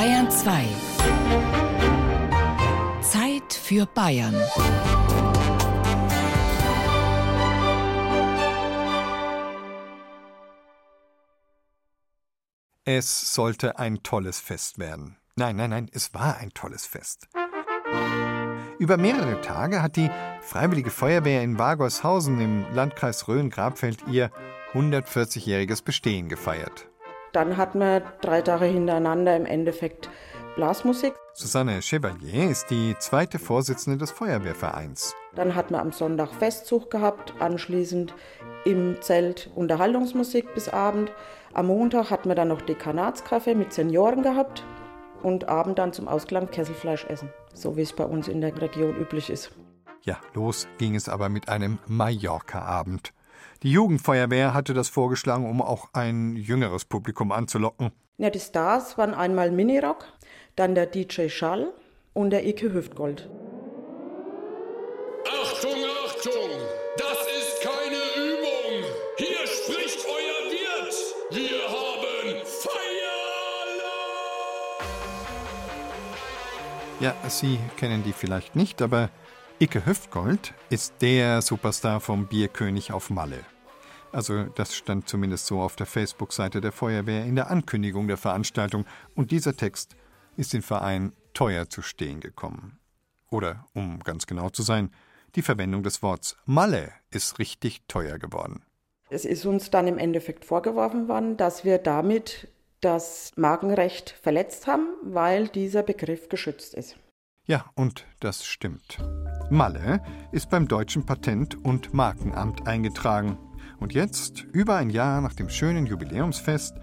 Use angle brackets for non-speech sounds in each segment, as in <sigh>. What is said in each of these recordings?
Bayern 2. Zeit für Bayern. Es sollte ein tolles Fest werden. Nein, nein, nein, es war ein tolles Fest. Über mehrere Tage hat die Freiwillige Feuerwehr in Wagershausen im Landkreis Rhön-Grabfeld ihr 140-jähriges Bestehen gefeiert. Dann hatten wir drei Tage hintereinander im Endeffekt Blasmusik. Susanne Chevalier ist die zweite Vorsitzende des Feuerwehrvereins. Dann hatten wir am Sonntag Festzug gehabt, anschließend im Zelt Unterhaltungsmusik bis Abend. Am Montag hatten wir dann noch Dekanatskaffee mit Senioren gehabt und Abend dann zum Ausklang Kesselfleisch essen, so wie es bei uns in der Region üblich ist. Ja, los ging es aber mit einem Mallorca-Abend. Die Jugendfeuerwehr hatte das vorgeschlagen, um auch ein jüngeres Publikum anzulocken. Ja, die Stars waren einmal Minirock, dann der DJ Schall und der Ike Hüftgold. Achtung, Achtung! Das ist keine Übung! Hier spricht euer Wirt! Wir haben Feueralarm! Ja, Sie kennen die vielleicht nicht, aber Icke Hüftgold ist der Superstar vom Bierkönig auf Malle. Also das stand zumindest so auf der Facebook-Seite der Feuerwehr in der Ankündigung der Veranstaltung und dieser Text ist den Verein teuer zu stehen gekommen. Oder, um ganz genau zu sein, die Verwendung des Wortes Malle ist richtig teuer geworden. Es ist uns dann im Endeffekt vorgeworfen worden, dass wir damit das Markenrecht verletzt haben, weil dieser Begriff geschützt ist. Ja, und das stimmt. Malle ist beim deutschen Patent- und Markenamt eingetragen. Und jetzt, über ein Jahr nach dem schönen Jubiläumsfest,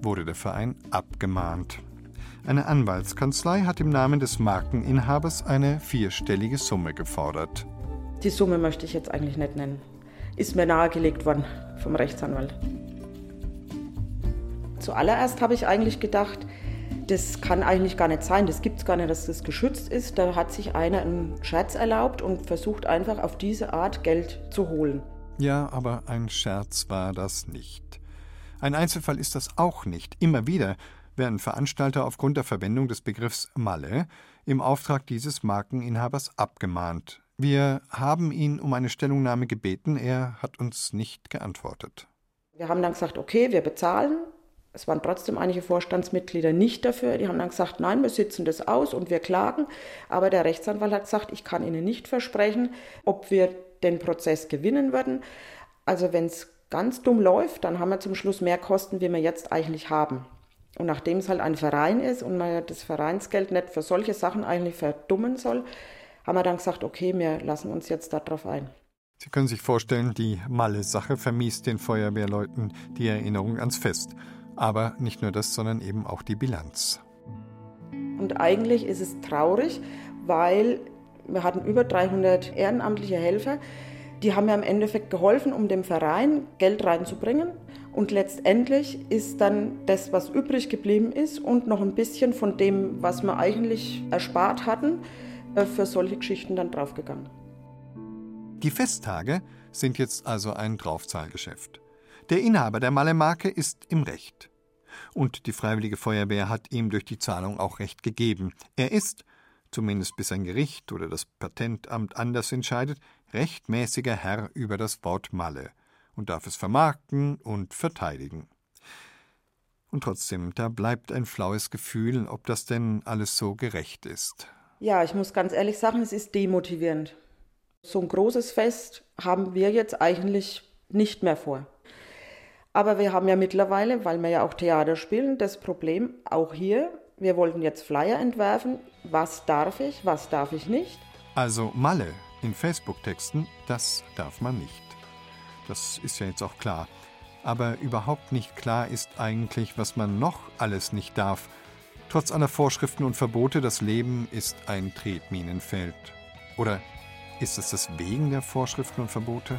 wurde der Verein abgemahnt. Eine Anwaltskanzlei hat im Namen des Markeninhabers eine vierstellige Summe gefordert. Die Summe möchte ich jetzt eigentlich nicht nennen. Ist mir nahegelegt worden vom Rechtsanwalt. Zuallererst habe ich eigentlich gedacht, das kann eigentlich gar nicht sein, das gibt es gar nicht, dass das geschützt ist. Da hat sich einer einen Scherz erlaubt und versucht einfach auf diese Art Geld zu holen. Ja, aber ein Scherz war das nicht. Ein Einzelfall ist das auch nicht. Immer wieder werden Veranstalter aufgrund der Verwendung des Begriffs Malle im Auftrag dieses Markeninhabers abgemahnt. Wir haben ihn um eine Stellungnahme gebeten, er hat uns nicht geantwortet. Wir haben dann gesagt, okay, wir bezahlen, es waren trotzdem einige Vorstandsmitglieder nicht dafür. Die haben dann gesagt, nein, wir sitzen das aus und wir klagen. Aber der Rechtsanwalt hat gesagt, ich kann Ihnen nicht versprechen, ob wir den Prozess gewinnen würden. Also wenn es ganz dumm läuft, dann haben wir zum Schluss mehr Kosten, wie wir jetzt eigentlich haben. Und nachdem es halt ein Verein ist und man das Vereinsgeld nicht für solche Sachen eigentlich verdummen soll, haben wir dann gesagt, okay, wir lassen uns jetzt darauf ein. Sie können sich vorstellen, die Malle-Sache vermiest den Feuerwehrleuten die Erinnerung ans Fest. Aber nicht nur das, sondern eben auch die Bilanz. Und eigentlich ist es traurig, weil wir hatten über 300 ehrenamtliche Helfer, die haben ja im Endeffekt geholfen, um dem Verein Geld reinzubringen. Und letztendlich ist dann das, was übrig geblieben ist und noch ein bisschen von dem, was wir eigentlich erspart hatten, äh, für solche Geschichten dann draufgegangen. Die Festtage sind jetzt also ein Draufzahlgeschäft. Der Inhaber der Malle-Marke ist im Recht. Und die Freiwillige Feuerwehr hat ihm durch die Zahlung auch Recht gegeben. Er ist, zumindest bis ein Gericht oder das Patentamt anders entscheidet, rechtmäßiger Herr über das Wort Malle und darf es vermarkten und verteidigen. Und trotzdem, da bleibt ein flaues Gefühl, ob das denn alles so gerecht ist. Ja, ich muss ganz ehrlich sagen, es ist demotivierend. So ein großes Fest haben wir jetzt eigentlich nicht mehr vor. Aber wir haben ja mittlerweile, weil wir ja auch Theater spielen, das Problem auch hier, wir wollten jetzt Flyer entwerfen. Was darf ich, was darf ich nicht? Also Malle in Facebook-Texten, das darf man nicht. Das ist ja jetzt auch klar. Aber überhaupt nicht klar ist eigentlich, was man noch alles nicht darf. Trotz aller Vorschriften und Verbote, das Leben ist ein Tretminenfeld. Oder ist es das wegen der Vorschriften und Verbote?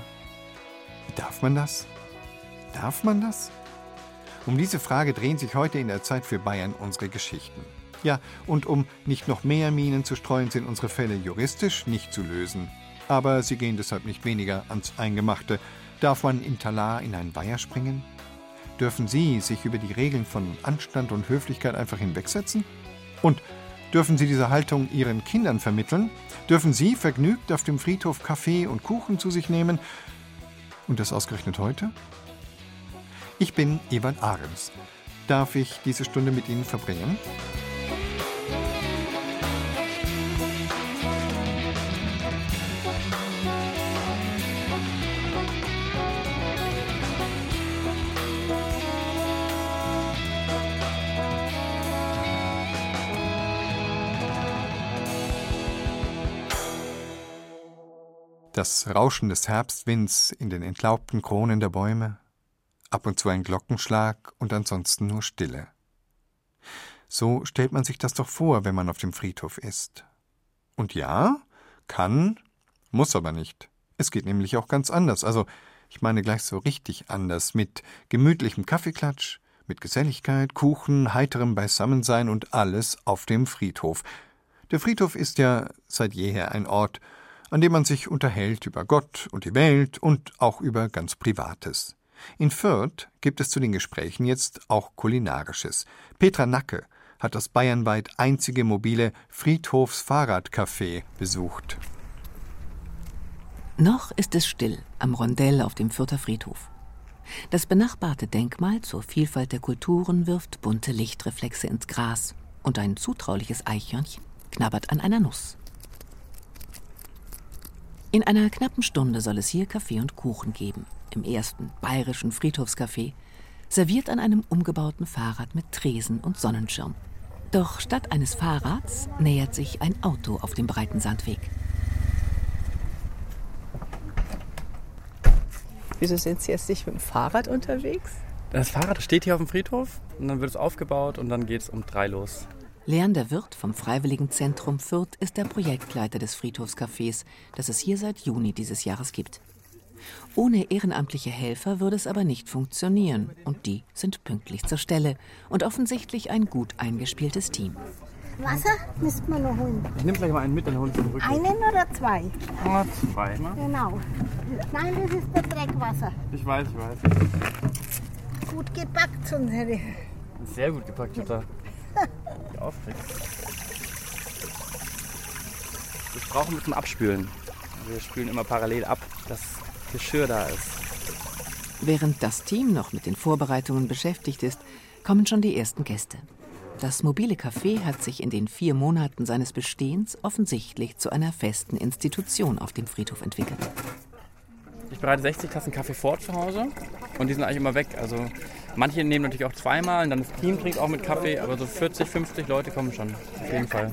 Darf man das? Darf man das? Um diese Frage drehen sich heute in der Zeit für Bayern unsere Geschichten. Ja, und um nicht noch mehr Minen zu streuen, sind unsere Fälle juristisch nicht zu lösen. Aber sie gehen deshalb nicht weniger ans Eingemachte. Darf man in Talar in ein Weiher springen? Dürfen Sie sich über die Regeln von Anstand und Höflichkeit einfach hinwegsetzen? Und dürfen Sie diese Haltung Ihren Kindern vermitteln? Dürfen Sie vergnügt auf dem Friedhof Kaffee und Kuchen zu sich nehmen? Und das ausgerechnet heute? Ich bin Ewald Ahrens. Darf ich diese Stunde mit Ihnen verbringen? Das Rauschen des Herbstwinds in den entlaubten Kronen der Bäume, ab und zu ein Glockenschlag und ansonsten nur Stille. So stellt man sich das doch vor, wenn man auf dem Friedhof ist. Und ja, kann, muss aber nicht. Es geht nämlich auch ganz anders. Also, ich meine gleich so richtig anders, mit gemütlichem Kaffeeklatsch, mit Geselligkeit, Kuchen, heiterem Beisammensein und alles auf dem Friedhof. Der Friedhof ist ja seit jeher ein Ort, an dem man sich unterhält über Gott und die Welt und auch über ganz Privates. In Fürth gibt es zu den Gesprächen jetzt auch Kulinarisches. Petra Nacke hat das bayernweit einzige mobile Friedhofsfahrradcafé besucht. Noch ist es still am Rondell auf dem Fürther Friedhof. Das benachbarte Denkmal zur Vielfalt der Kulturen wirft bunte Lichtreflexe ins Gras und ein zutrauliches Eichhörnchen knabbert an einer Nuss. In einer knappen Stunde soll es hier Kaffee und Kuchen geben, im ersten bayerischen Friedhofscafé, serviert an einem umgebauten Fahrrad mit Tresen und Sonnenschirm. Doch statt eines Fahrrads nähert sich ein Auto auf dem breiten Sandweg. Wieso sind Sie jetzt nicht mit dem Fahrrad unterwegs? Das Fahrrad steht hier auf dem Friedhof und dann wird es aufgebaut und dann geht es um drei los. Leander Wirt vom Freiwilligenzentrum Fürth ist der Projektleiter des Friedhofscafés, das es hier seit Juni dieses Jahres gibt. Ohne ehrenamtliche Helfer würde es aber nicht funktionieren und die sind pünktlich zur Stelle und offensichtlich ein gut eingespieltes Team. Wasser müsste man noch holen. Ich nehme gleich mal einen mit, dann hole ich den Rücken. Einen oder zwei? Ah, zwei, ne? Genau. Nein, das ist der Dreckwasser. Ich weiß, ich weiß. Gut gepackt, sonst hätte ich. Sehr gut gepackt, Jutta. <laughs> Die aufregt. Das brauchen wir zum Abspülen. Wir spülen immer parallel ab, dass Geschirr da ist. Während das Team noch mit den Vorbereitungen beschäftigt ist, kommen schon die ersten Gäste. Das mobile Café hat sich in den vier Monaten seines Bestehens offensichtlich zu einer festen Institution auf dem Friedhof entwickelt. Ich bereite 60 Tassen Kaffee vor zu Hause und die sind eigentlich immer weg. Also manche nehmen natürlich auch zweimal und dann das Team trinkt auch mit Kaffee, aber so 40, 50 Leute kommen schon, auf jeden Fall.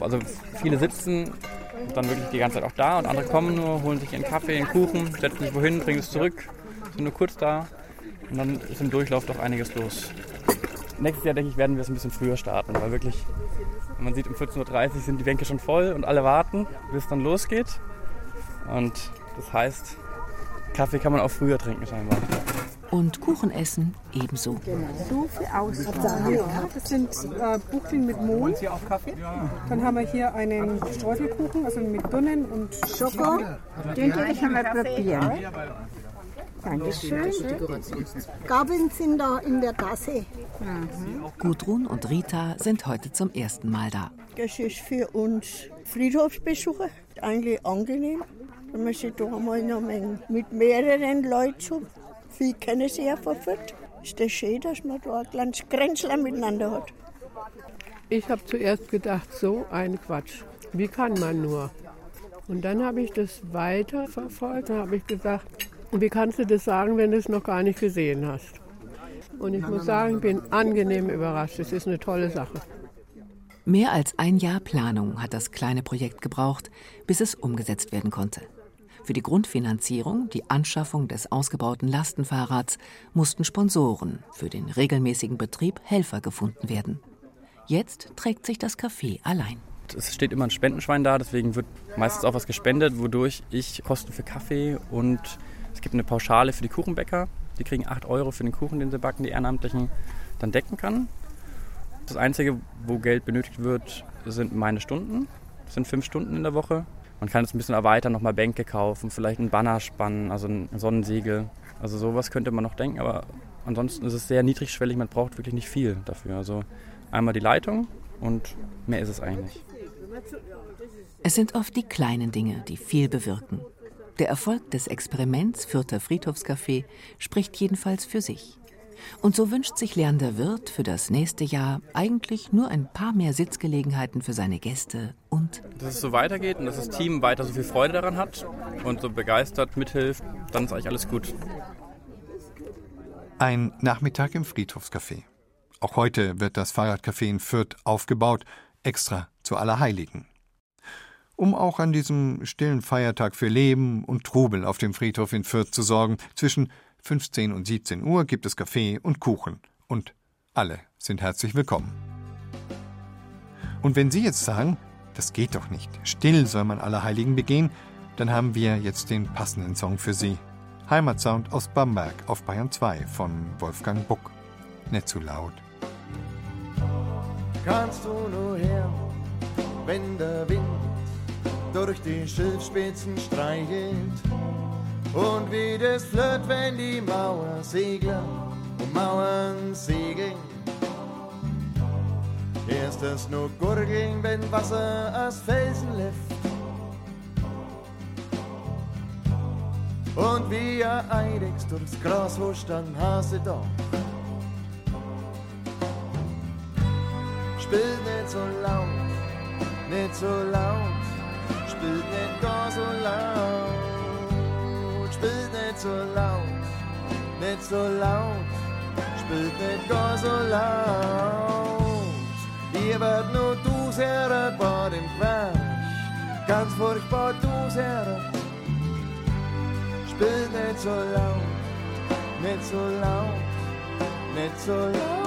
Also viele sitzen dann wirklich die ganze Zeit auch da und andere kommen nur, holen sich ihren Kaffee, ihren Kuchen, setzen sich wohin, bringen es zurück, sind nur kurz da und dann ist im Durchlauf doch einiges los. Nächstes Jahr, denke ich, werden wir es ein bisschen früher starten, weil wirklich, man sieht, um 14.30 Uhr sind die Bänke schon voll und alle warten, bis es dann losgeht. Und das heißt, Kaffee kann man auch früher trinken scheinbar. Und Kuchen essen ebenso. So viel Auswahl. Das sind äh, Buchteln mit Mohn. Dann haben wir hier einen Streuselkuchen, also mit Birnen und Schoko, den will ich einmal probieren. Dankeschön. Gabeln sind da in der Tasse. Gudrun und Rita sind heute zum ersten Mal da. Das ist für uns Friedhofsbesucher eigentlich angenehm. Wenn man sich da einmal noch mal mit mehreren Leuten viel kennen sie ja von Fürth. Ist das schön, dass man da ein kleines Grenzler miteinander hat. Ich habe zuerst gedacht, so ein Quatsch. Wie kann man nur? Und dann habe ich das weiter verfolgt. Dann habe ich gesagt, wie kannst du das sagen, wenn du es noch gar nicht gesehen hast? Und ich muss sagen, ich bin angenehm überrascht. Es ist eine tolle Sache. Mehr als ein Jahr Planung hat das kleine Projekt gebraucht, bis es umgesetzt werden konnte. Für die Grundfinanzierung, die Anschaffung des ausgebauten Lastenfahrrads, mussten Sponsoren, für den regelmäßigen Betrieb Helfer gefunden werden. Jetzt trägt sich das Café allein. Es steht immer ein Spendenschwein da, deswegen wird meistens auch was gespendet, wodurch ich Kosten für Kaffee und es gibt eine Pauschale für die Kuchenbäcker. Die kriegen 8 Euro für den Kuchen, den sie backen, die Ehrenamtlichen, dann decken kann. Das Einzige, wo Geld benötigt wird, sind meine Stunden. Das sind fünf Stunden in der Woche. Man kann es ein bisschen erweitern, nochmal Bänke kaufen, vielleicht einen Banner spannen, also ein Sonnensiegel. Also sowas könnte man noch denken, aber ansonsten ist es sehr niedrigschwellig, man braucht wirklich nicht viel dafür. Also einmal die Leitung, und mehr ist es eigentlich. Es sind oft die kleinen Dinge, die viel bewirken. Der Erfolg des Experiments Fürther Friedhofscafé spricht jedenfalls für sich. Und so wünscht sich lernender Wirt für das nächste Jahr eigentlich nur ein paar mehr Sitzgelegenheiten für seine Gäste und dass es so weitergeht und dass das Team weiter so viel Freude daran hat und so begeistert mithilft, dann ist eigentlich alles gut. Ein Nachmittag im Friedhofscafé. Auch heute wird das Fahrradcafé in Fürth aufgebaut, extra zu Allerheiligen. Um auch an diesem stillen Feiertag für Leben und Trubel auf dem Friedhof in Fürth zu sorgen, zwischen 15 und 17 Uhr gibt es Kaffee und Kuchen. Und alle sind herzlich willkommen. Und wenn Sie jetzt sagen, das geht doch nicht, still soll man Allerheiligen begehen, dann haben wir jetzt den passenden Song für Sie. Heimatsound aus Bamberg auf Bayern 2 von Wolfgang Buck. Nicht zu laut. Kannst du nur hören, wenn der Wind durch die Schilfspitzen streichelt und wie das flirrt, wenn die Mauer segler und Mauern segeln. Erst das nur gurgeln, wenn Wasser aus Felsen läuft. Und wie ein Eidex durchs Gras huscht, dann hast du doch. Spielt nicht so laut, nicht so laut, spielt nicht gar so laut, spielt nicht so laut, nicht so laut, spielt nicht gar so laut. Ihr werdet nur du sehr bei dem Quatsch, ganz furchtbar du sehr Spielt nicht so laut, nicht so laut, nicht so laut.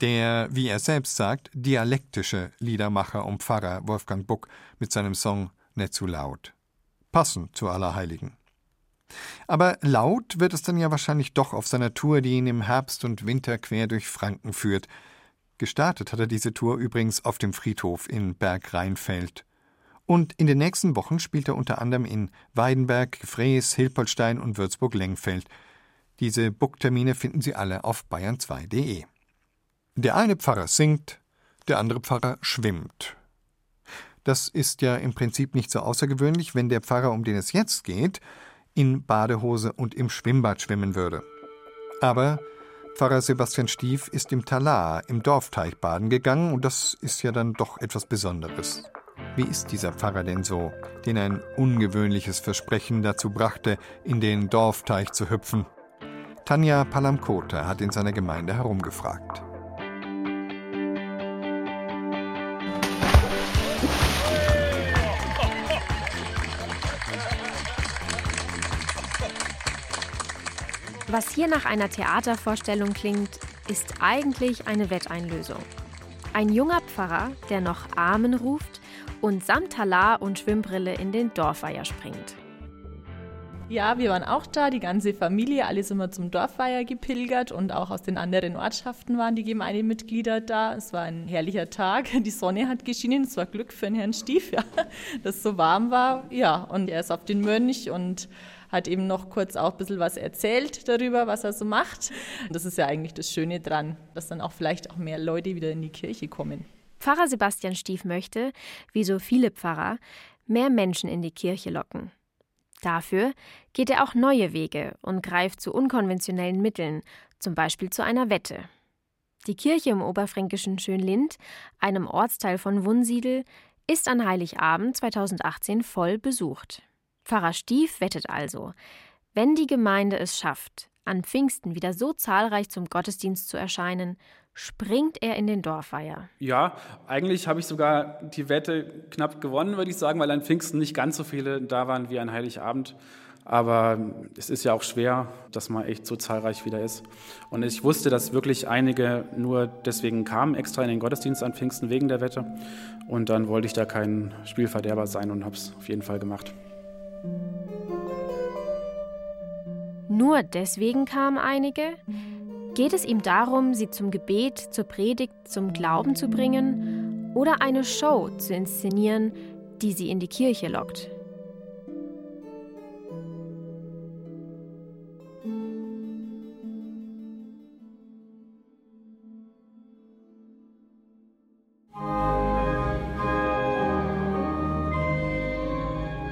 Der, wie er selbst sagt, dialektische Liedermacher und Pfarrer Wolfgang Buck mit seinem Song Nicht zu laut. Passend zu Allerheiligen. Aber laut wird es dann ja wahrscheinlich doch auf seiner Tour, die ihn im Herbst und Winter quer durch Franken führt. Gestartet hat er diese Tour übrigens auf dem Friedhof in Bergrheinfeld. Und in den nächsten Wochen spielt er unter anderem in Weidenberg, Frees, Hilpoltstein und Würzburg-Lengfeld. Diese Booktermine finden Sie alle auf bayern2.de. Der eine Pfarrer singt, der andere Pfarrer schwimmt. Das ist ja im Prinzip nicht so außergewöhnlich, wenn der Pfarrer, um den es jetzt geht, in Badehose und im Schwimmbad schwimmen würde. Aber Pfarrer Sebastian Stief ist im Talar, im Dorfteich baden gegangen und das ist ja dann doch etwas Besonderes. Wie ist dieser Pfarrer denn so, den ein ungewöhnliches Versprechen dazu brachte, in den Dorfteich zu hüpfen? Tanja Palamkota hat in seiner Gemeinde herumgefragt. Was hier nach einer Theatervorstellung klingt, ist eigentlich eine Wetteinlösung. Ein junger Pfarrer, der noch Amen ruft und samt Talar und Schwimmbrille in den Dorfweiher springt. Ja, wir waren auch da, die ganze Familie, alle sind wir zum Dorfweiher gepilgert und auch aus den anderen Ortschaften waren die Gemeindemitglieder da. Es war ein herrlicher Tag, die Sonne hat geschienen, es war Glück für den Herrn Stief, <laughs> ja, dass es so warm war. Ja, und er ist auf den Mönch und hat eben noch kurz auch ein bisschen was erzählt darüber, was er so macht. Und das ist ja eigentlich das Schöne dran, dass dann auch vielleicht auch mehr Leute wieder in die Kirche kommen. Pfarrer Sebastian Stief möchte, wie so viele Pfarrer, mehr Menschen in die Kirche locken. Dafür geht er auch neue Wege und greift zu unkonventionellen Mitteln, zum Beispiel zu einer Wette. Die Kirche im oberfränkischen Schönlind, einem Ortsteil von Wunsiedel, ist an Heiligabend 2018 voll besucht. Pfarrer Stief wettet also, wenn die Gemeinde es schafft, an Pfingsten wieder so zahlreich zum Gottesdienst zu erscheinen, springt er in den Dorfweiher. Ja, eigentlich habe ich sogar die Wette knapp gewonnen, würde ich sagen, weil an Pfingsten nicht ganz so viele da waren wie an Heiligabend. Aber es ist ja auch schwer, dass man echt so zahlreich wieder ist. Und ich wusste, dass wirklich einige nur deswegen kamen, extra in den Gottesdienst an Pfingsten wegen der Wette. Und dann wollte ich da kein Spielverderber sein und habe es auf jeden Fall gemacht. Nur deswegen kamen einige? Geht es ihm darum, sie zum Gebet, zur Predigt, zum Glauben zu bringen oder eine Show zu inszenieren, die sie in die Kirche lockt?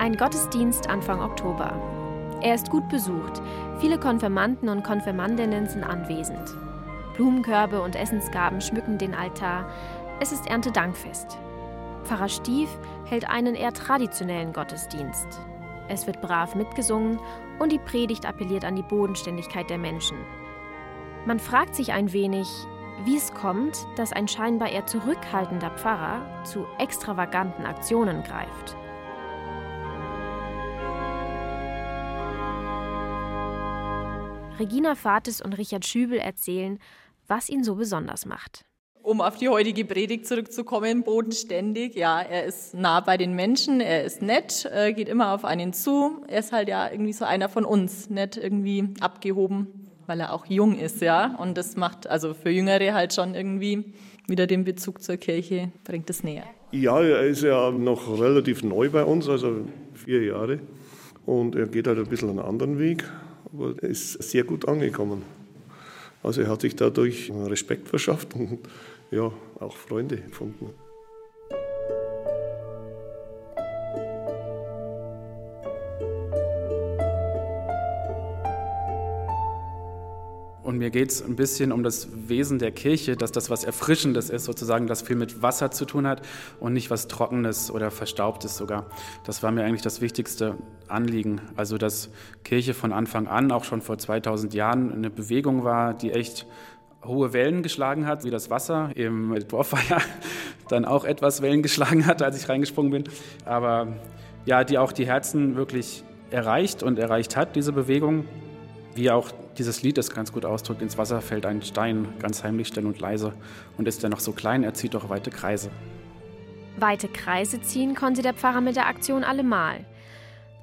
Ein Gottesdienst Anfang Oktober. Er ist gut besucht. Viele Konfirmanden und Konfirmandinnen sind anwesend. Blumenkörbe und Essensgaben schmücken den Altar. Es ist Erntedankfest. Pfarrer Stief hält einen eher traditionellen Gottesdienst. Es wird brav mitgesungen und die Predigt appelliert an die Bodenständigkeit der Menschen. Man fragt sich ein wenig, wie es kommt, dass ein scheinbar eher zurückhaltender Pfarrer zu extravaganten Aktionen greift. Regina Fates und Richard Schübel erzählen, was ihn so besonders macht. Um auf die heutige Predigt zurückzukommen, bodenständig. Ja, er ist nah bei den Menschen, er ist nett, äh, geht immer auf einen zu. Er ist halt ja irgendwie so einer von uns, nicht irgendwie abgehoben, weil er auch jung ist, ja. Und das macht also für Jüngere halt schon irgendwie wieder den Bezug zur Kirche, bringt es näher. Ja, er ist ja noch relativ neu bei uns, also vier Jahre. Und er geht halt ein bisschen einen anderen Weg, ist sehr gut angekommen. Also er hat sich dadurch Respekt verschafft und ja, auch Freunde gefunden. Mir geht es ein bisschen um das Wesen der Kirche, dass das was Erfrischendes ist, sozusagen, das viel mit Wasser zu tun hat und nicht was Trockenes oder Verstaubtes sogar. Das war mir eigentlich das wichtigste Anliegen. Also, dass Kirche von Anfang an, auch schon vor 2000 Jahren, eine Bewegung war, die echt hohe Wellen geschlagen hat, wie das Wasser im Dorffeier <laughs> dann auch etwas Wellen geschlagen hat, als ich reingesprungen bin. Aber ja, die auch die Herzen wirklich erreicht und erreicht hat, diese Bewegung. Wie auch dieses Lied es ganz gut ausdrückt, ins Wasser fällt ein Stein, ganz heimlich, still und leise. Und ist er noch so klein, er zieht doch weite Kreise. Weite Kreise ziehen konnte der Pfarrer mit der Aktion allemal.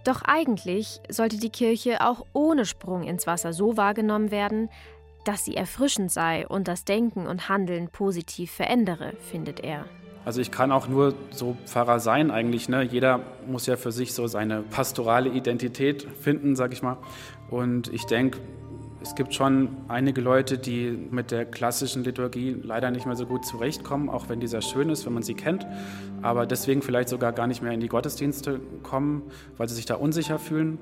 Doch eigentlich sollte die Kirche auch ohne Sprung ins Wasser so wahrgenommen werden, dass sie erfrischend sei und das Denken und Handeln positiv verändere, findet er. Also ich kann auch nur so Pfarrer sein eigentlich. Ne? Jeder muss ja für sich so seine pastorale Identität finden, sag ich mal. Und ich denke, es gibt schon einige Leute, die mit der klassischen Liturgie leider nicht mehr so gut zurechtkommen, auch wenn die sehr schön ist, wenn man sie kennt, aber deswegen vielleicht sogar gar nicht mehr in die Gottesdienste kommen, weil sie sich da unsicher fühlen.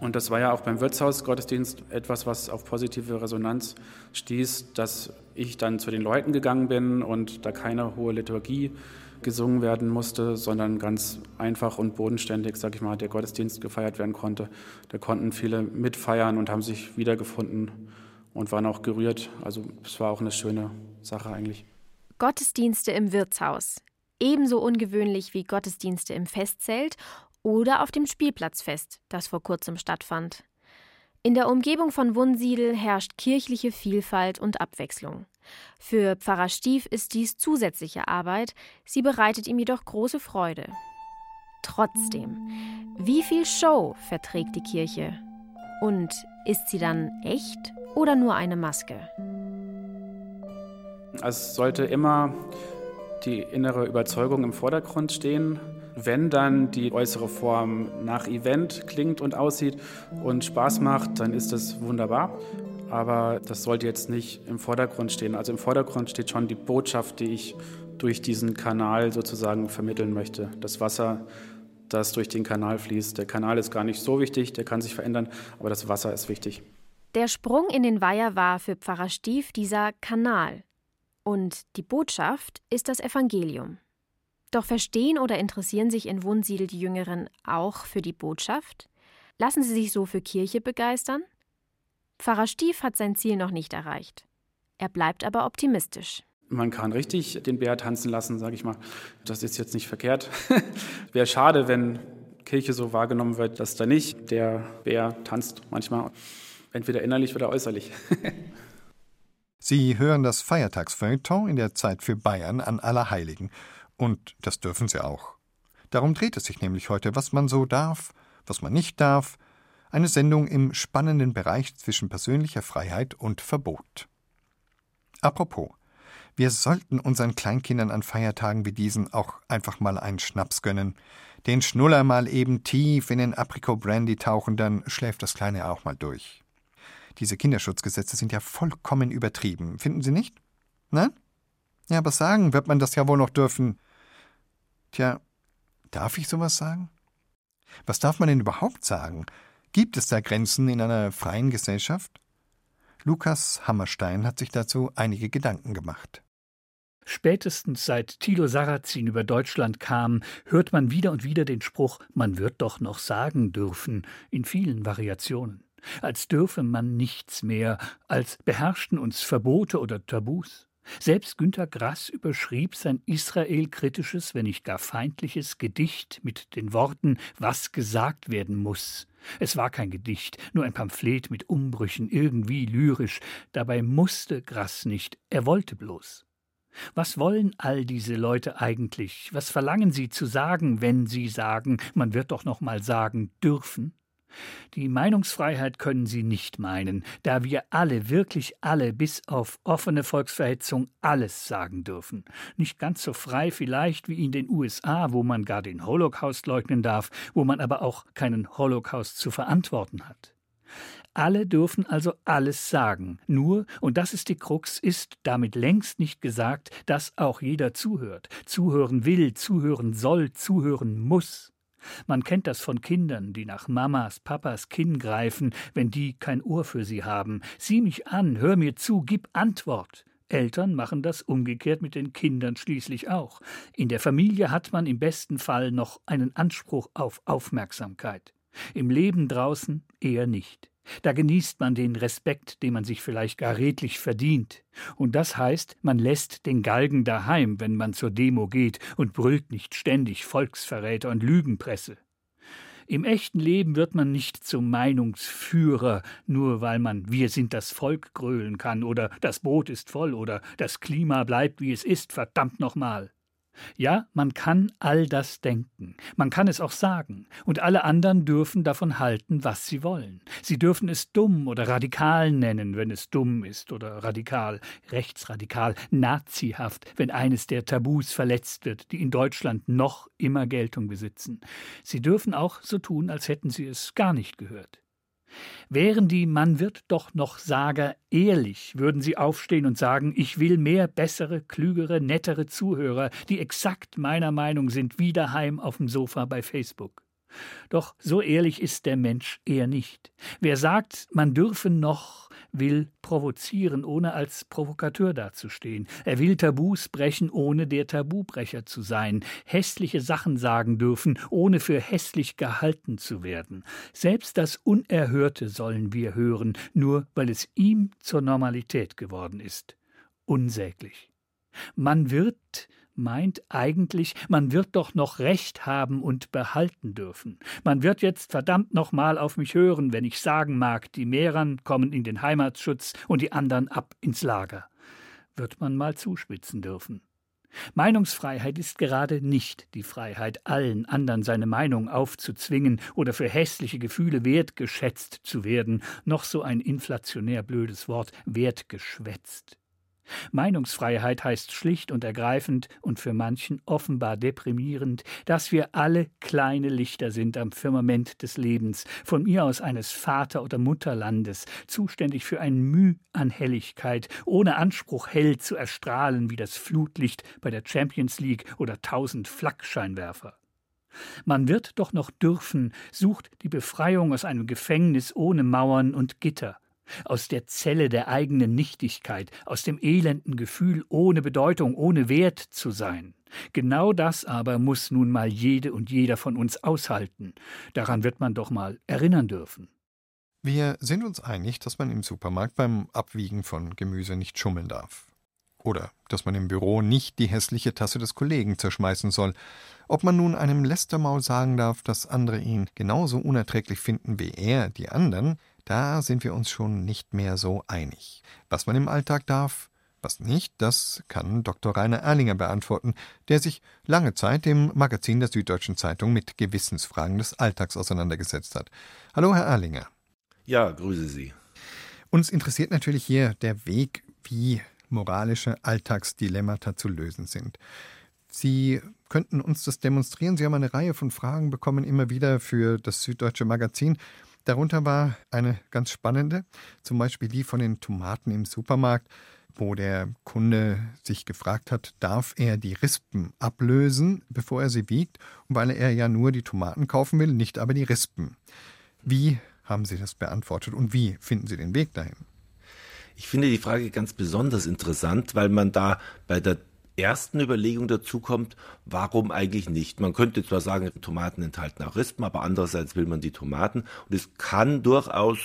Und das war ja auch beim Wirtshausgottesdienst etwas, was auf positive Resonanz stieß, dass ich dann zu den Leuten gegangen bin und da keine hohe Liturgie gesungen werden musste, sondern ganz einfach und bodenständig, sag ich mal, der Gottesdienst gefeiert werden konnte. Da konnten viele mitfeiern und haben sich wiedergefunden und waren auch gerührt. Also es war auch eine schöne Sache eigentlich. Gottesdienste im Wirtshaus. Ebenso ungewöhnlich wie Gottesdienste im Festzelt oder auf dem Spielplatzfest, das vor kurzem stattfand. In der Umgebung von Wunsiedel herrscht kirchliche Vielfalt und Abwechslung. Für Pfarrer Stief ist dies zusätzliche Arbeit, sie bereitet ihm jedoch große Freude. Trotzdem, wie viel Show verträgt die Kirche? Und ist sie dann echt oder nur eine Maske? Es sollte immer die innere Überzeugung im Vordergrund stehen. Wenn dann die äußere Form nach Event klingt und aussieht und Spaß macht, dann ist das wunderbar. Aber das sollte jetzt nicht im Vordergrund stehen. Also im Vordergrund steht schon die Botschaft, die ich durch diesen Kanal sozusagen vermitteln möchte. Das Wasser, das durch den Kanal fließt. Der Kanal ist gar nicht so wichtig, der kann sich verändern, aber das Wasser ist wichtig. Der Sprung in den Weiher war für Pfarrer Stief dieser Kanal. Und die Botschaft ist das Evangelium. Doch verstehen oder interessieren sich in Wunsiedel die Jüngeren auch für die Botschaft? Lassen sie sich so für Kirche begeistern? Pfarrer Stief hat sein Ziel noch nicht erreicht. Er bleibt aber optimistisch. Man kann richtig den Bär tanzen lassen, sage ich mal. Das ist jetzt nicht verkehrt. <laughs> Wäre schade, wenn Kirche so wahrgenommen wird, dass da nicht der Bär tanzt manchmal. Entweder innerlich oder äußerlich. <laughs> Sie hören das Feiertagsfeuilleton in der Zeit für Bayern an Allerheiligen. Und das dürfen Sie auch. Darum dreht es sich nämlich heute, was man so darf, was man nicht darf. Eine Sendung im spannenden Bereich zwischen persönlicher Freiheit und Verbot. Apropos, wir sollten unseren Kleinkindern an Feiertagen wie diesen auch einfach mal einen Schnaps gönnen. Den Schnuller mal eben tief in den Apricot Brandy tauchen, dann schläft das Kleine auch mal durch. Diese Kinderschutzgesetze sind ja vollkommen übertrieben, finden Sie nicht? Nein? Ja, aber sagen wird man das ja wohl noch dürfen. Tja, darf ich sowas sagen? Was darf man denn überhaupt sagen? Gibt es da Grenzen in einer freien Gesellschaft? Lukas Hammerstein hat sich dazu einige Gedanken gemacht. Spätestens seit Thilo Sarrazin über Deutschland kam, hört man wieder und wieder den Spruch, man wird doch noch sagen dürfen, in vielen Variationen. Als dürfe man nichts mehr, als beherrschten uns Verbote oder Tabus. Selbst Günter Grass überschrieb sein israelkritisches, wenn nicht gar feindliches Gedicht mit den Worten Was gesagt werden muss. Es war kein Gedicht, nur ein Pamphlet mit Umbrüchen, irgendwie lyrisch. Dabei musste Grass nicht, er wollte bloß. Was wollen all diese Leute eigentlich? Was verlangen sie zu sagen, wenn sie sagen, man wird doch noch mal sagen dürfen? Die Meinungsfreiheit können Sie nicht meinen, da wir alle, wirklich alle, bis auf offene Volksverhetzung alles sagen dürfen. Nicht ganz so frei vielleicht wie in den USA, wo man gar den Holocaust leugnen darf, wo man aber auch keinen Holocaust zu verantworten hat. Alle dürfen also alles sagen. Nur, und das ist die Krux, ist damit längst nicht gesagt, dass auch jeder zuhört, zuhören will, zuhören soll, zuhören muss. Man kennt das von Kindern, die nach Mamas, Papas Kinn greifen, wenn die kein Ohr für sie haben. Sieh mich an, hör mir zu, gib Antwort. Eltern machen das umgekehrt mit den Kindern schließlich auch. In der Familie hat man im besten Fall noch einen Anspruch auf Aufmerksamkeit. Im Leben draußen eher nicht. Da genießt man den Respekt, den man sich vielleicht gar redlich verdient. Und das heißt, man lässt den Galgen daheim, wenn man zur Demo geht und brüllt nicht ständig Volksverräter und Lügenpresse. Im echten Leben wird man nicht zum Meinungsführer, nur weil man Wir sind das Volk grölen kann oder das Boot ist voll oder das Klima bleibt wie es ist, verdammt nochmal. Ja, man kann all das denken, man kann es auch sagen, und alle anderen dürfen davon halten, was sie wollen. Sie dürfen es dumm oder radikal nennen, wenn es dumm ist, oder radikal, rechtsradikal, nazihaft, wenn eines der Tabus verletzt wird, die in Deutschland noch immer Geltung besitzen. Sie dürfen auch so tun, als hätten sie es gar nicht gehört. Wären die Man wird doch noch Sager ehrlich, würden sie aufstehen und sagen, ich will mehr bessere, klügere, nettere Zuhörer, die exakt meiner Meinung sind, wie daheim auf dem Sofa bei Facebook. Doch so ehrlich ist der Mensch eher nicht. Wer sagt, man dürfe noch, will provozieren, ohne als Provokateur dazustehen. Er will Tabus brechen, ohne der Tabubrecher zu sein. Hässliche Sachen sagen dürfen, ohne für hässlich gehalten zu werden. Selbst das Unerhörte sollen wir hören, nur weil es ihm zur Normalität geworden ist. Unsäglich. Man wird, meint eigentlich, man wird doch noch Recht haben und behalten dürfen. Man wird jetzt verdammt noch mal auf mich hören, wenn ich sagen mag, die Mehrern kommen in den Heimatschutz und die anderen ab ins Lager. Wird man mal zuspitzen dürfen. Meinungsfreiheit ist gerade nicht die Freiheit, allen anderen seine Meinung aufzuzwingen oder für hässliche Gefühle wertgeschätzt zu werden, noch so ein inflationär blödes Wort, wertgeschwätzt. Meinungsfreiheit heißt schlicht und ergreifend und für manchen offenbar deprimierend, dass wir alle kleine Lichter sind am Firmament des Lebens, von mir aus eines Vater- oder Mutterlandes, zuständig für ein Müh an Helligkeit, ohne Anspruch hell zu erstrahlen wie das Flutlicht bei der Champions League oder tausend Flakscheinwerfer. Man wird doch noch dürfen, sucht die Befreiung aus einem Gefängnis ohne Mauern und Gitter aus der Zelle der eigenen Nichtigkeit, aus dem elenden Gefühl, ohne Bedeutung, ohne Wert zu sein. Genau das aber muss nun mal jede und jeder von uns aushalten. Daran wird man doch mal erinnern dürfen. Wir sind uns einig, dass man im Supermarkt beim Abwiegen von Gemüse nicht schummeln darf. Oder dass man im Büro nicht die hässliche Tasse des Kollegen zerschmeißen soll. Ob man nun einem Lästermaul sagen darf, dass andere ihn genauso unerträglich finden wie er die anderen, da sind wir uns schon nicht mehr so einig. Was man im Alltag darf, was nicht, das kann Dr. Rainer Erlinger beantworten, der sich lange Zeit im Magazin der Süddeutschen Zeitung mit Gewissensfragen des Alltags auseinandergesetzt hat. Hallo, Herr Erlinger. Ja, grüße Sie. Uns interessiert natürlich hier der Weg, wie moralische Alltagsdilemmata zu lösen sind. Sie könnten uns das demonstrieren. Sie haben eine Reihe von Fragen bekommen, immer wieder für das Süddeutsche Magazin. Darunter war eine ganz spannende, zum Beispiel die von den Tomaten im Supermarkt. wo der Kunde sich gefragt hat, darf er die Rispen ablösen, bevor er sie wiegt, weil er ja nur die Tomaten kaufen will, nicht aber die Rispen. Wie haben Sie das beantwortet und wie finden Sie den Weg dahin? Ich finde die Frage ganz besonders interessant, weil man da bei der ersten Überlegung dazu kommt, warum eigentlich nicht? Man könnte zwar sagen, Tomaten enthalten auch Rispen, aber andererseits will man die Tomaten und es kann durchaus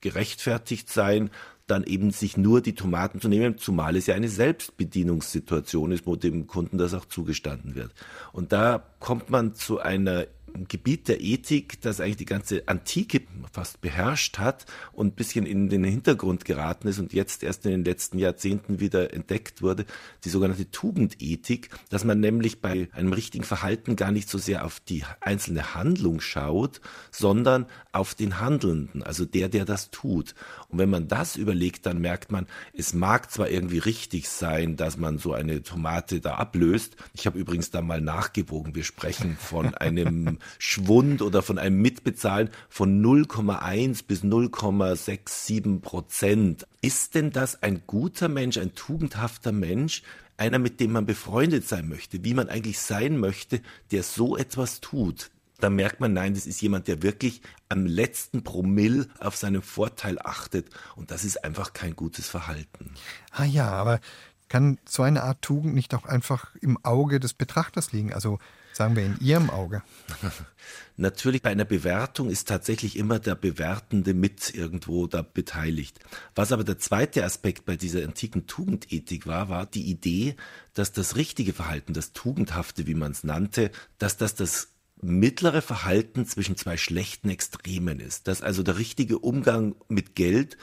gerechtfertigt sein, dann eben sich nur die Tomaten zu nehmen, zumal es ja eine Selbstbedienungssituation ist, wo dem Kunden das auch zugestanden wird. Und da kommt man zu einer Gebiet der Ethik, das eigentlich die ganze Antike fast beherrscht hat und ein bisschen in den Hintergrund geraten ist und jetzt erst in den letzten Jahrzehnten wieder entdeckt wurde, die sogenannte Tugendethik, dass man nämlich bei einem richtigen Verhalten gar nicht so sehr auf die einzelne Handlung schaut, sondern auf den Handelnden, also der, der das tut. Und wenn man das überlegt, dann merkt man, es mag zwar irgendwie richtig sein, dass man so eine Tomate da ablöst. Ich habe übrigens da mal nachgewogen. Wir sprechen von <laughs> einem Schwund oder von einem Mitbezahlen von 0,1 bis 0,67 Prozent. Ist denn das ein guter Mensch, ein tugendhafter Mensch, einer, mit dem man befreundet sein möchte, wie man eigentlich sein möchte, der so etwas tut? da merkt man, nein, das ist jemand, der wirklich am letzten Promille auf seinen Vorteil achtet. Und das ist einfach kein gutes Verhalten. Ah ja, aber kann so eine Art Tugend nicht auch einfach im Auge des Betrachters liegen? Also sagen wir in Ihrem Auge. <laughs> Natürlich bei einer Bewertung ist tatsächlich immer der Bewertende mit irgendwo da beteiligt. Was aber der zweite Aspekt bei dieser antiken Tugendethik war, war die Idee, dass das richtige Verhalten, das Tugendhafte, wie man es nannte, dass das das mittlere Verhalten zwischen zwei schlechten Extremen ist. Dass also der richtige Umgang mit Geld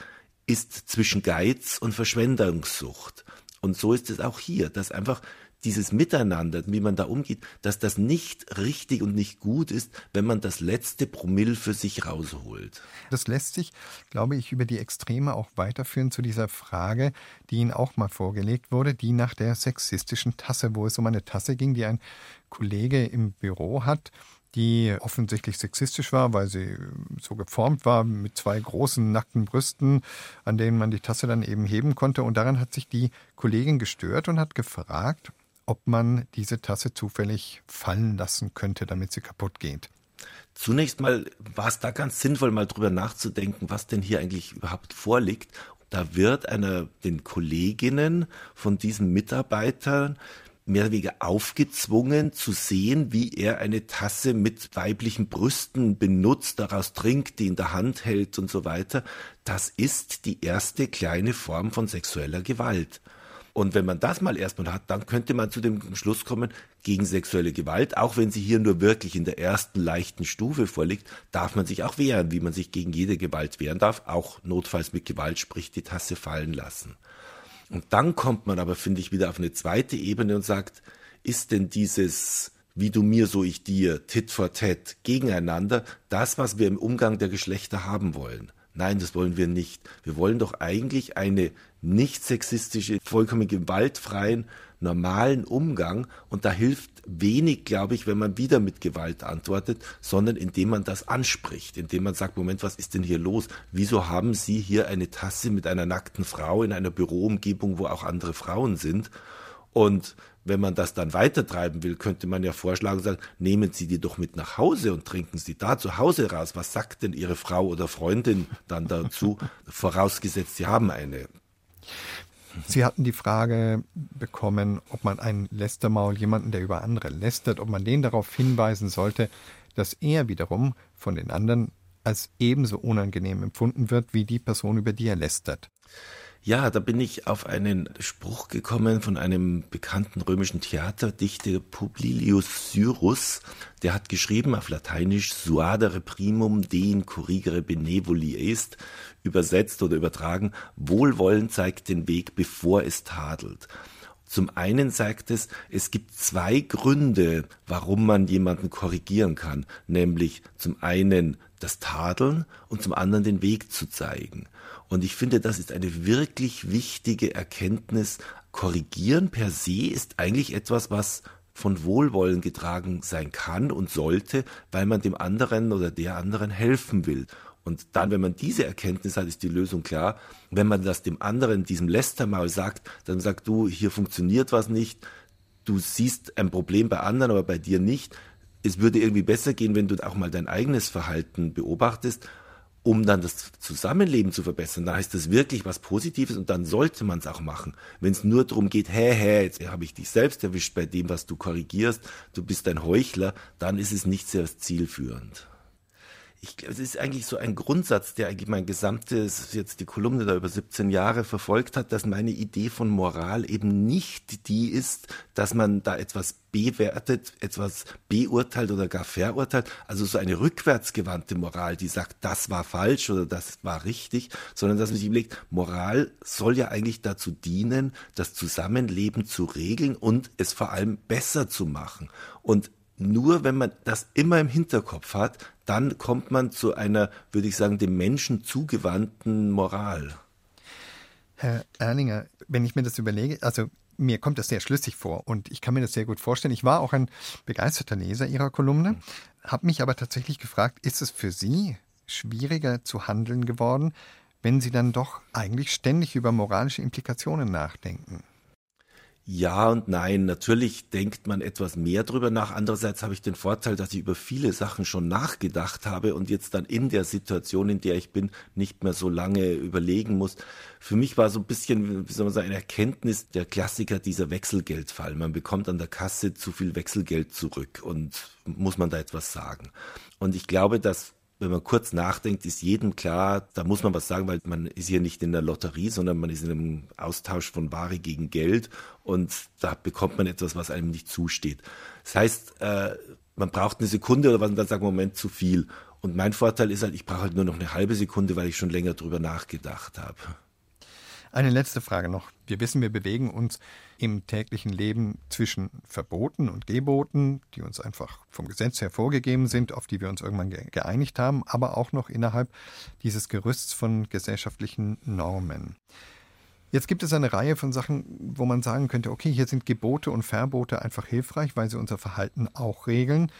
ist zwischen Geiz und Verschwendungssucht. Und so ist es auch hier, dass einfach dieses Miteinander, wie man da umgeht, dass das nicht richtig und nicht gut ist, wenn man das letzte Promille für sich rausholt. Das lässt sich, glaube ich, über die Extreme auch weiterführen zu dieser Frage, die Ihnen auch mal vorgelegt wurde, die nach der sexistischen Tasse, wo es um eine Tasse ging, die ein Kollege im Büro hat, die offensichtlich sexistisch war, weil sie so geformt war mit zwei großen nackten Brüsten, an denen man die Tasse dann eben heben konnte. Und daran hat sich die Kollegin gestört und hat gefragt, ob man diese Tasse zufällig fallen lassen könnte, damit sie kaputt geht. Zunächst mal war es da ganz sinnvoll, mal drüber nachzudenken, was denn hier eigentlich überhaupt vorliegt. Da wird einer den Kolleginnen von diesen Mitarbeitern mehr oder weniger aufgezwungen zu sehen, wie er eine Tasse mit weiblichen Brüsten benutzt, daraus trinkt, die in der Hand hält und so weiter. Das ist die erste kleine Form von sexueller Gewalt. Und wenn man das mal erstmal hat, dann könnte man zu dem Schluss kommen, gegen sexuelle Gewalt, auch wenn sie hier nur wirklich in der ersten leichten Stufe vorliegt, darf man sich auch wehren, wie man sich gegen jede Gewalt wehren darf, auch notfalls mit Gewalt, sprich die Tasse fallen lassen. Und dann kommt man aber, finde ich, wieder auf eine zweite Ebene und sagt, ist denn dieses wie du mir, so ich dir, tit for tat, gegeneinander, das, was wir im Umgang der Geschlechter haben wollen. Nein, das wollen wir nicht. Wir wollen doch eigentlich eine nicht sexistische, vollkommen gewaltfreien, normalen Umgang. Und da hilft wenig, glaube ich, wenn man wieder mit Gewalt antwortet, sondern indem man das anspricht, indem man sagt, Moment, was ist denn hier los? Wieso haben Sie hier eine Tasse mit einer nackten Frau in einer Büroumgebung, wo auch andere Frauen sind? Und wenn man das dann weitertreiben will, könnte man ja vorschlagen sagen, nehmen Sie die doch mit nach Hause und trinken Sie da zu Hause raus. Was sagt denn Ihre Frau oder Freundin dann dazu? Vorausgesetzt, Sie haben eine. Sie hatten die Frage bekommen, ob man einen Lästermaul, jemanden, der über andere lästert, ob man den darauf hinweisen sollte, dass er wiederum von den anderen als ebenso unangenehm empfunden wird wie die Person, über die er lästert. Ja, da bin ich auf einen Spruch gekommen von einem bekannten römischen Theaterdichter Publilius Syrus. Der hat geschrieben auf Lateinisch Suadere primum dein corrigere benevoli est, übersetzt oder übertragen, Wohlwollen zeigt den Weg, bevor es tadelt. Zum einen sagt es, es gibt zwei Gründe, warum man jemanden korrigieren kann, nämlich zum einen das Tadeln und zum anderen den Weg zu zeigen. Und ich finde, das ist eine wirklich wichtige Erkenntnis. Korrigieren per se ist eigentlich etwas, was von Wohlwollen getragen sein kann und sollte, weil man dem anderen oder der anderen helfen will. Und dann, wenn man diese Erkenntnis hat, ist die Lösung klar. Wenn man das dem anderen, diesem Lästermaul sagt, dann sagt du, hier funktioniert was nicht, du siehst ein Problem bei anderen, aber bei dir nicht. Es würde irgendwie besser gehen, wenn du auch mal dein eigenes Verhalten beobachtest, um dann das Zusammenleben zu verbessern. Da heißt das wirklich was Positives und dann sollte man es auch machen. Wenn es nur darum geht, hä, hä, jetzt habe ich dich selbst erwischt bei dem, was du korrigierst, du bist ein Heuchler, dann ist es nicht sehr zielführend ich glaube, es ist eigentlich so ein Grundsatz, der eigentlich mein gesamtes, jetzt die Kolumne da über 17 Jahre verfolgt hat, dass meine Idee von Moral eben nicht die ist, dass man da etwas bewertet, etwas beurteilt oder gar verurteilt, also so eine rückwärtsgewandte Moral, die sagt, das war falsch oder das war richtig, sondern dass man sich überlegt, Moral soll ja eigentlich dazu dienen, das Zusammenleben zu regeln und es vor allem besser zu machen. Und nur wenn man das immer im Hinterkopf hat, dann kommt man zu einer, würde ich sagen, dem Menschen zugewandten Moral. Herr Erlinger, wenn ich mir das überlege, also mir kommt das sehr schlüssig vor und ich kann mir das sehr gut vorstellen. Ich war auch ein begeisterter Leser Ihrer Kolumne, habe mich aber tatsächlich gefragt, ist es für Sie schwieriger zu handeln geworden, wenn Sie dann doch eigentlich ständig über moralische Implikationen nachdenken? Ja und nein. Natürlich denkt man etwas mehr drüber nach. Andererseits habe ich den Vorteil, dass ich über viele Sachen schon nachgedacht habe und jetzt dann in der Situation, in der ich bin, nicht mehr so lange überlegen muss. Für mich war so ein bisschen, wie soll man sagen, eine Erkenntnis der Klassiker dieser Wechselgeldfall. Man bekommt an der Kasse zu viel Wechselgeld zurück und muss man da etwas sagen. Und ich glaube, dass wenn man kurz nachdenkt, ist jedem klar, da muss man was sagen, weil man ist hier nicht in der Lotterie, sondern man ist in einem Austausch von Ware gegen Geld und da bekommt man etwas, was einem nicht zusteht. Das heißt, äh, man braucht eine Sekunde oder was und dann sagt man, Moment, zu viel. Und mein Vorteil ist halt, ich brauche halt nur noch eine halbe Sekunde, weil ich schon länger drüber nachgedacht habe. Eine letzte Frage noch. Wir wissen, wir bewegen uns im täglichen Leben zwischen Verboten und Geboten, die uns einfach vom Gesetz her vorgegeben sind, auf die wir uns irgendwann geeinigt haben, aber auch noch innerhalb dieses Gerüsts von gesellschaftlichen Normen. Jetzt gibt es eine Reihe von Sachen, wo man sagen könnte, okay, hier sind Gebote und Verbote einfach hilfreich, weil sie unser Verhalten auch regeln.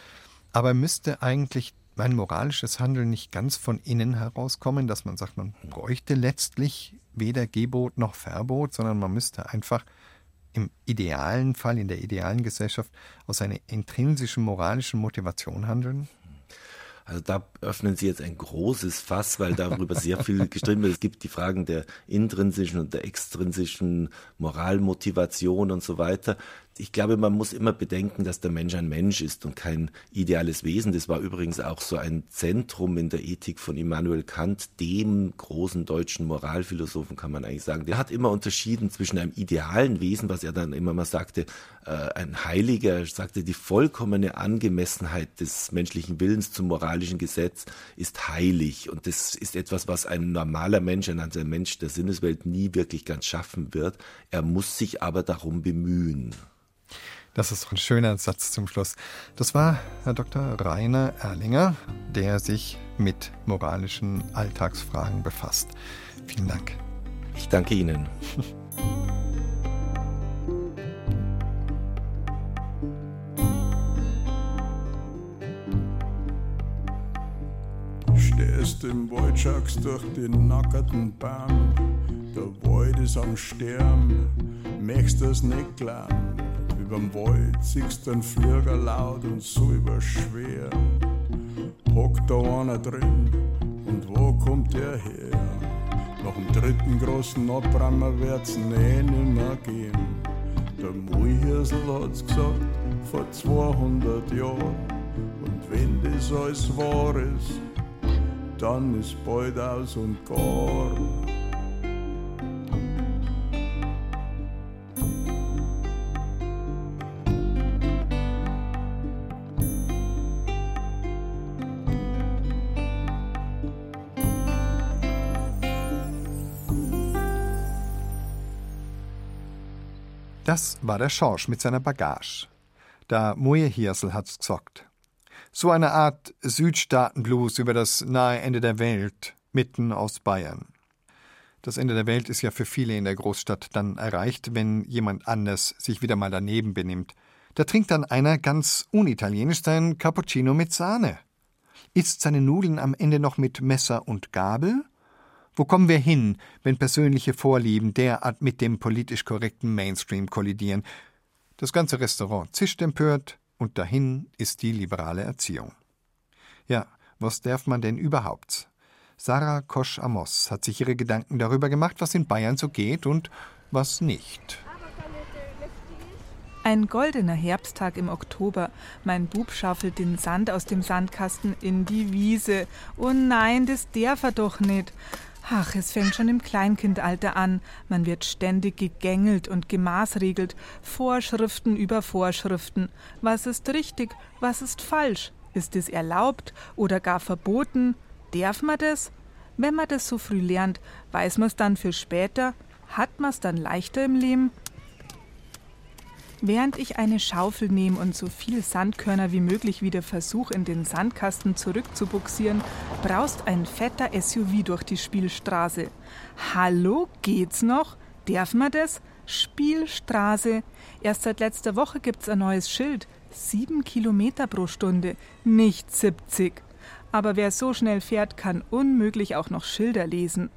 Aber müsste eigentlich mein moralisches Handeln nicht ganz von innen herauskommen, dass man sagt, man bräuchte letztlich weder Gebot noch Verbot, sondern man müsste einfach im idealen Fall, in der idealen Gesellschaft, aus einer intrinsischen moralischen Motivation handeln? Also da öffnen Sie jetzt ein großes Fass, weil darüber sehr viel <laughs> gestritten wird. Es gibt die Fragen der intrinsischen und der extrinsischen Moralmotivation und so weiter ich glaube, man muss immer bedenken, dass der Mensch ein Mensch ist und kein ideales Wesen. Das war übrigens auch so ein Zentrum in der Ethik von Immanuel Kant, dem großen deutschen Moralphilosophen, kann man eigentlich sagen. Der hat immer unterschieden zwischen einem idealen Wesen, was er dann immer mal sagte, äh, ein Heiliger, sagte, die vollkommene Angemessenheit des menschlichen Willens zum moralischen Gesetz ist heilig. Und das ist etwas, was ein normaler Mensch, ein Mensch der Sinneswelt nie wirklich ganz schaffen wird. Er muss sich aber darum bemühen. Das ist doch ein schöner Satz zum Schluss. Das war Herr Dr. Rainer Erlinger, der sich mit moralischen Alltagsfragen befasst. Vielen Dank. Ich danke Ihnen. Stehst im schaust durch den nackerten Baum. Der Wald ist am Sterben, möchtest es nicht glauben Überm Wald siehst einen Flieger laut und so überschwer. Hockt da einer drin und wo kommt der her? Nach dem dritten großen Abbrammer wird's eh nimmer gehen. Der Muihirsel hat's gesagt, vor 200 Jahren. Und wenn das alles wahr ist, dann ist bald aus und gar. Das war der Schorsch mit seiner Bagage. Der Muehirsel hat's gesagt. So eine Art Südstaatenblues über das nahe Ende der Welt, mitten aus Bayern. Das Ende der Welt ist ja für viele in der Großstadt dann erreicht, wenn jemand anders sich wieder mal daneben benimmt. Da trinkt dann einer ganz unitalienisch sein Cappuccino mit Sahne. Isst seine Nudeln am Ende noch mit Messer und Gabel? Wo kommen wir hin, wenn persönliche Vorlieben derart mit dem politisch korrekten Mainstream kollidieren? Das ganze Restaurant zischt empört und dahin ist die liberale Erziehung. Ja, was darf man denn überhaupt? Sarah Kosch-Amos hat sich ihre Gedanken darüber gemacht, was in Bayern so geht und was nicht. Ein goldener Herbsttag im Oktober. Mein Bub schaufelt den Sand aus dem Sandkasten in die Wiese. Oh nein, das darf er doch nicht. Ach, es fängt schon im Kleinkindalter an. Man wird ständig gegängelt und gemaßregelt. Vorschriften über Vorschriften. Was ist richtig? Was ist falsch? Ist es erlaubt oder gar verboten? Darf man das? Wenn man das so früh lernt, weiß man es dann für später? Hat man es dann leichter im Leben? Während ich eine Schaufel nehme und so viel Sandkörner wie möglich wieder versuche, in den Sandkasten zurückzubuxieren, braust ein fetter SUV durch die Spielstraße. Hallo, geht's noch? Darf man das? Spielstraße. Erst seit letzter Woche gibt's ein neues Schild. Sieben Kilometer pro Stunde, nicht 70. Aber wer so schnell fährt, kann unmöglich auch noch Schilder lesen.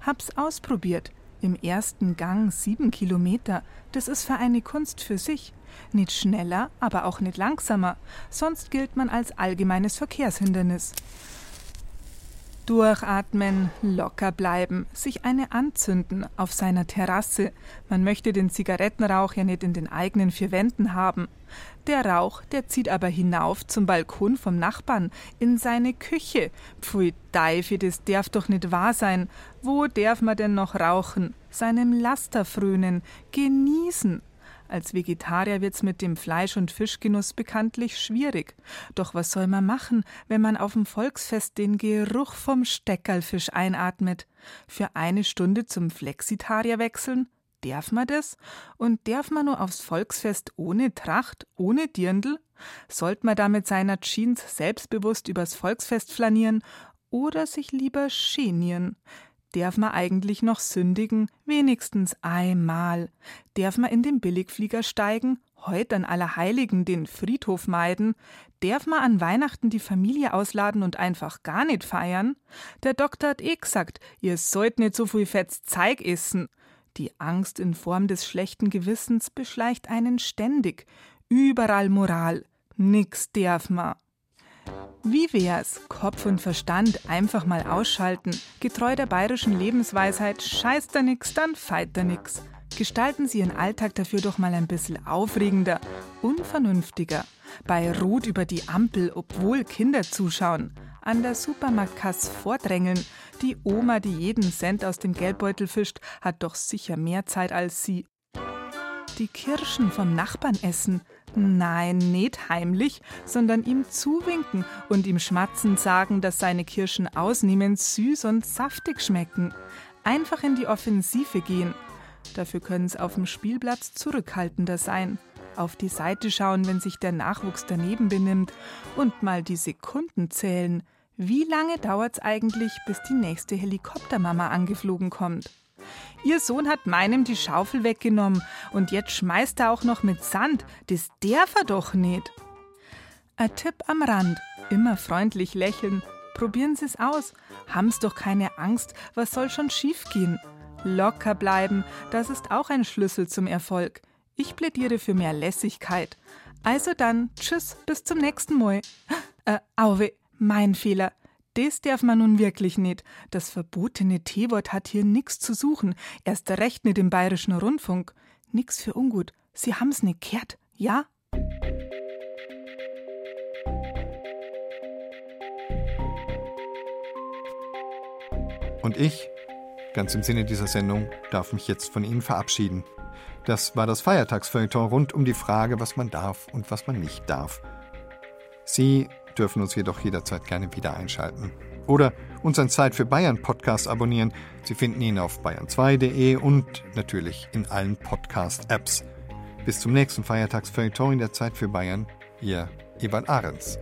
Hab's ausprobiert. Im ersten Gang sieben Kilometer, das ist für eine Kunst für sich. Nicht schneller, aber auch nicht langsamer, sonst gilt man als allgemeines Verkehrshindernis. Durchatmen, locker bleiben, sich eine anzünden auf seiner Terrasse. Man möchte den Zigarettenrauch ja nicht in den eigenen vier Wänden haben. Der Rauch, der zieht aber hinauf zum Balkon vom Nachbarn, in seine Küche. Pfui Deife, das darf doch nicht wahr sein. Wo darf man denn noch rauchen? Seinem Laster frönen, genießen. Als Vegetarier wird's mit dem Fleisch- und Fischgenuss bekanntlich schwierig. Doch was soll man machen, wenn man auf dem Volksfest den Geruch vom Steckerlfisch einatmet? Für eine Stunde zum Flexitarier wechseln? Darf man das? Und darf man nur aufs Volksfest ohne Tracht, ohne Dirndl? Sollte man da mit seiner Jeans selbstbewusst übers Volksfest flanieren oder sich lieber genieren? Darf man eigentlich noch sündigen? Wenigstens einmal. Darf man in den Billigflieger steigen? Heut an Allerheiligen den Friedhof meiden? Darf man an Weihnachten die Familie ausladen und einfach gar nicht feiern? Der Doktor hat eh gesagt, ihr sollt nicht so viel Fetz Zeig essen. Die Angst in Form des schlechten Gewissens beschleicht einen ständig. Überall Moral. Nix darf ma. Wie wär's? Kopf und Verstand einfach mal ausschalten. Getreu der bayerischen Lebensweisheit, scheißt da nix, dann feit da nix. Gestalten Sie Ihren Alltag dafür doch mal ein bisschen aufregender, unvernünftiger. Bei Rot über die Ampel, obwohl Kinder zuschauen. An der Supermarktkasse vordrängeln, die Oma, die jeden Cent aus dem Geldbeutel fischt, hat doch sicher mehr Zeit als Sie. Die Kirschen vom Nachbarn essen. Nein, nicht heimlich, sondern ihm zuwinken und ihm schmatzend sagen, dass seine Kirschen ausnehmend süß und saftig schmecken. Einfach in die Offensive gehen. Dafür können es auf dem Spielplatz zurückhaltender sein. Auf die Seite schauen, wenn sich der Nachwuchs daneben benimmt und mal die Sekunden zählen. Wie lange dauert's eigentlich, bis die nächste Helikoptermama angeflogen kommt? Ihr Sohn hat meinem die Schaufel weggenommen und jetzt schmeißt er auch noch mit Sand. Das darf er doch nicht. Ein Tipp am Rand: immer freundlich lächeln. Probieren Sie es aus. Haben's doch keine Angst. Was soll schon schiefgehen? Locker bleiben, das ist auch ein Schlüssel zum Erfolg. Ich plädiere für mehr Lässigkeit. Also dann, tschüss, bis zum nächsten Mal. Äh, auwe, mein Fehler. Das darf man nun wirklich nicht. Das verbotene T-Wort hat hier nichts zu suchen. Erst recht nicht im bayerischen Rundfunk. Nix für ungut. Sie haben's nicht gehört, ja? Und ich, ganz im Sinne dieser Sendung, darf mich jetzt von Ihnen verabschieden. Das war das Feiertagsfeuilleton rund um die Frage, was man darf und was man nicht darf. Sie dürfen uns jedoch jederzeit gerne wieder einschalten. Oder unseren Zeit für Bayern Podcast abonnieren. Sie finden ihn auf bayern2.de und natürlich in allen Podcast-Apps. Bis zum nächsten Feiertagsfeuilleton in der Zeit für Bayern. Ihr Ebert Ahrens.